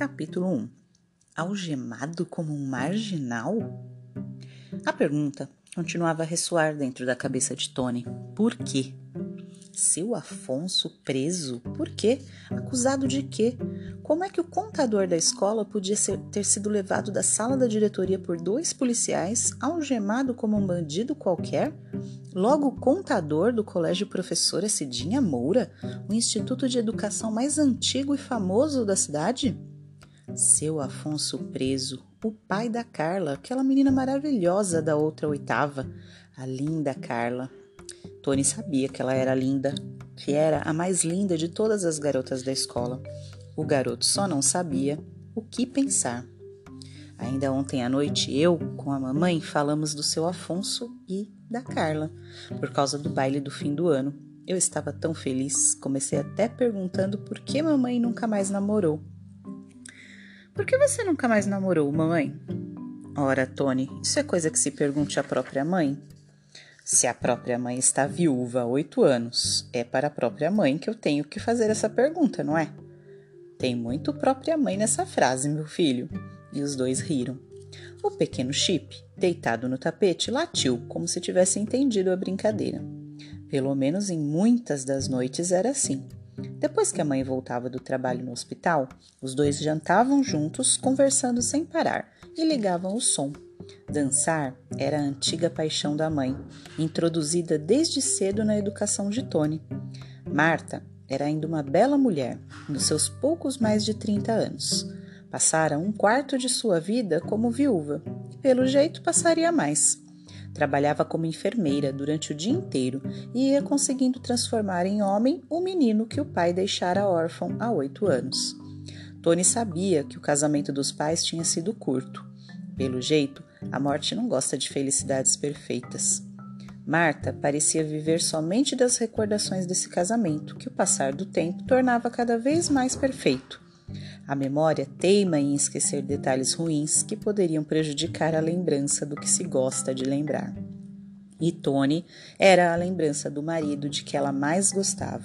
Capítulo 1 Algemado como um marginal? A pergunta continuava a ressoar dentro da cabeça de Tony. Por quê? Seu Afonso preso? Por quê? Acusado de quê? Como é que o contador da escola podia ser, ter sido levado da sala da diretoria por dois policiais, algemado como um bandido qualquer? Logo, o contador do Colégio Professora Cidinha Moura, o instituto de educação mais antigo e famoso da cidade? Seu Afonso preso, o pai da Carla, aquela menina maravilhosa da outra oitava, a linda Carla. Tony sabia que ela era linda, que era a mais linda de todas as garotas da escola. O garoto só não sabia o que pensar. Ainda ontem à noite, eu, com a mamãe, falamos do seu Afonso e da Carla, por causa do baile do fim do ano. Eu estava tão feliz, comecei até perguntando por que mamãe nunca mais namorou. Por que você nunca mais namorou, mamãe? Ora, Tony, isso é coisa que se pergunte à própria mãe. Se a própria mãe está viúva há oito anos, é para a própria mãe que eu tenho que fazer essa pergunta, não é? Tem muito própria mãe nessa frase, meu filho. E os dois riram. O pequeno Chip, deitado no tapete, latiu como se tivesse entendido a brincadeira. Pelo menos em muitas das noites era assim. Depois que a mãe voltava do trabalho no hospital, os dois jantavam juntos, conversando sem parar, e ligavam o som. Dançar era a antiga paixão da mãe, introduzida desde cedo na educação de Tony. Marta era ainda uma bela mulher, nos seus poucos mais de 30 anos. Passara um quarto de sua vida como viúva e, pelo jeito, passaria mais. Trabalhava como enfermeira durante o dia inteiro e ia conseguindo transformar em homem o menino que o pai deixara órfão há oito anos. Tony sabia que o casamento dos pais tinha sido curto. Pelo jeito, a morte não gosta de felicidades perfeitas. Marta parecia viver somente das recordações desse casamento, que o passar do tempo tornava cada vez mais perfeito. A memória teima em esquecer detalhes ruins que poderiam prejudicar a lembrança do que se gosta de lembrar. E Tony era a lembrança do marido de que ela mais gostava.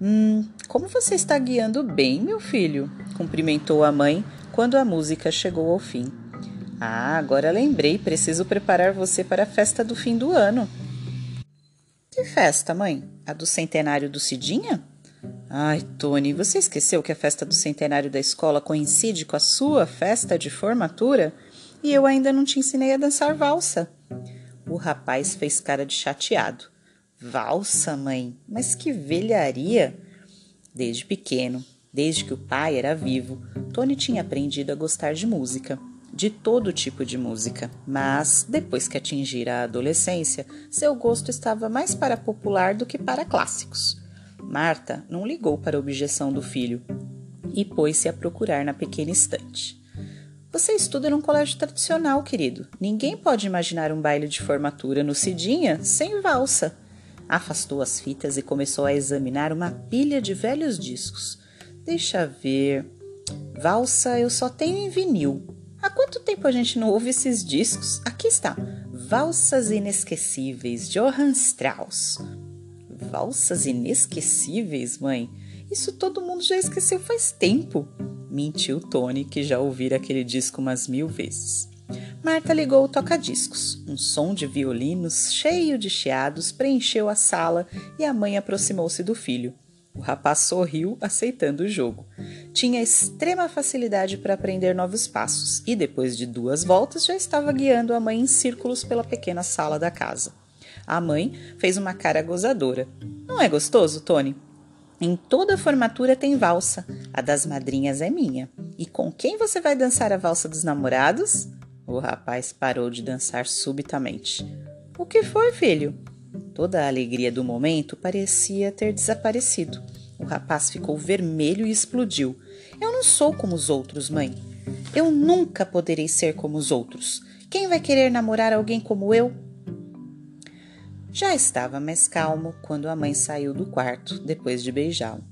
Hum, como você está guiando bem, meu filho? cumprimentou a mãe quando a música chegou ao fim. Ah, agora lembrei, preciso preparar você para a festa do fim do ano. Que festa, mãe? A do centenário do Cidinha? Ai, Tony, você esqueceu que a festa do centenário da escola coincide com a sua festa de formatura? E eu ainda não te ensinei a dançar valsa. O rapaz fez cara de chateado. Valsa, mãe? Mas que velharia! Desde pequeno, desde que o pai era vivo, Tony tinha aprendido a gostar de música de todo tipo de música, mas depois que atingira a adolescência, seu gosto estava mais para popular do que para clássicos. Marta não ligou para a objeção do filho e pôs-se a procurar na pequena estante. Você estuda num colégio tradicional, querido. Ninguém pode imaginar um baile de formatura no Cidinha sem valsa. Afastou as fitas e começou a examinar uma pilha de velhos discos. Deixa ver. Valsa eu só tenho em vinil. Há quanto tempo a gente não ouve esses discos? Aqui está. Valsas Inesquecíveis, Johann Strauss. Valsas inesquecíveis, mãe? Isso todo mundo já esqueceu faz tempo. Mentiu Tony, que já ouvira aquele disco umas mil vezes. Marta ligou o toca-discos. Um som de violinos cheio de chiados preencheu a sala e a mãe aproximou-se do filho. O rapaz sorriu, aceitando o jogo. Tinha extrema facilidade para aprender novos passos e, depois de duas voltas, já estava guiando a mãe em círculos pela pequena sala da casa. A mãe fez uma cara gozadora. Não é gostoso, Tony? Em toda formatura tem valsa. A das madrinhas é minha. E com quem você vai dançar a valsa dos namorados? O rapaz parou de dançar subitamente. O que foi, filho? Toda a alegria do momento parecia ter desaparecido. O rapaz ficou vermelho e explodiu. Eu não sou como os outros, mãe. Eu nunca poderei ser como os outros. Quem vai querer namorar alguém como eu? Já estava mais calmo quando a mãe saiu do quarto depois de beijá-lo.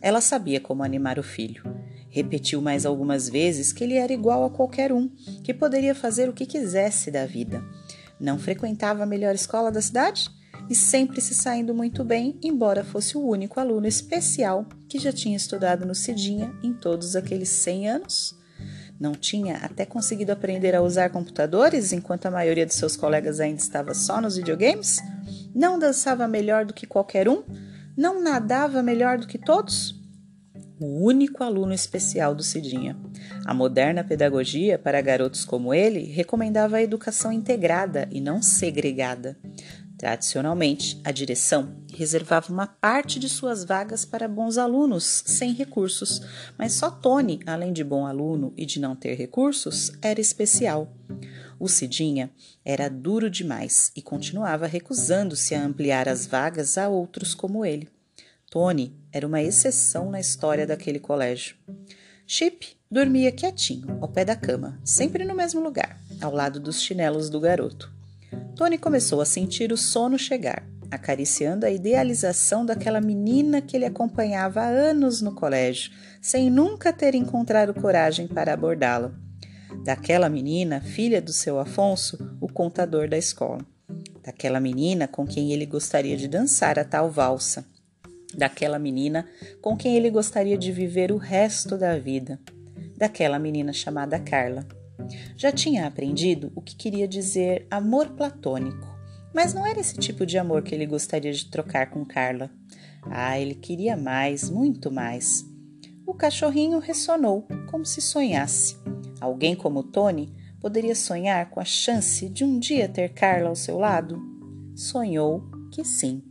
Ela sabia como animar o filho. Repetiu mais algumas vezes que ele era igual a qualquer um, que poderia fazer o que quisesse da vida. Não frequentava a melhor escola da cidade? e sempre se saindo muito bem, embora fosse o único aluno especial que já tinha estudado no Cidinha em todos aqueles 100 anos. Não tinha até conseguido aprender a usar computadores enquanto a maioria de seus colegas ainda estava só nos videogames? Não dançava melhor do que qualquer um? Não nadava melhor do que todos? O único aluno especial do Cidinha. A moderna pedagogia para garotos como ele recomendava a educação integrada e não segregada. Tradicionalmente, a direção reservava uma parte de suas vagas para bons alunos sem recursos, mas só Tony, além de bom aluno e de não ter recursos, era especial. O Cidinha era duro demais e continuava recusando-se a ampliar as vagas a outros como ele. Tony era uma exceção na história daquele colégio. Chip dormia quietinho, ao pé da cama, sempre no mesmo lugar, ao lado dos chinelos do garoto. Tony começou a sentir o sono chegar, acariciando a idealização daquela menina que ele acompanhava há anos no colégio, sem nunca ter encontrado coragem para abordá-la. Daquela menina, filha do seu Afonso, o contador da escola. Daquela menina com quem ele gostaria de dançar a tal valsa. Daquela menina com quem ele gostaria de viver o resto da vida. Daquela menina chamada Carla. Já tinha aprendido o que queria dizer amor platônico, mas não era esse tipo de amor que ele gostaria de trocar com Carla. Ah, ele queria mais, muito mais. O cachorrinho ressonou, como se sonhasse. Alguém como Tony poderia sonhar com a chance de um dia ter Carla ao seu lado? Sonhou que sim.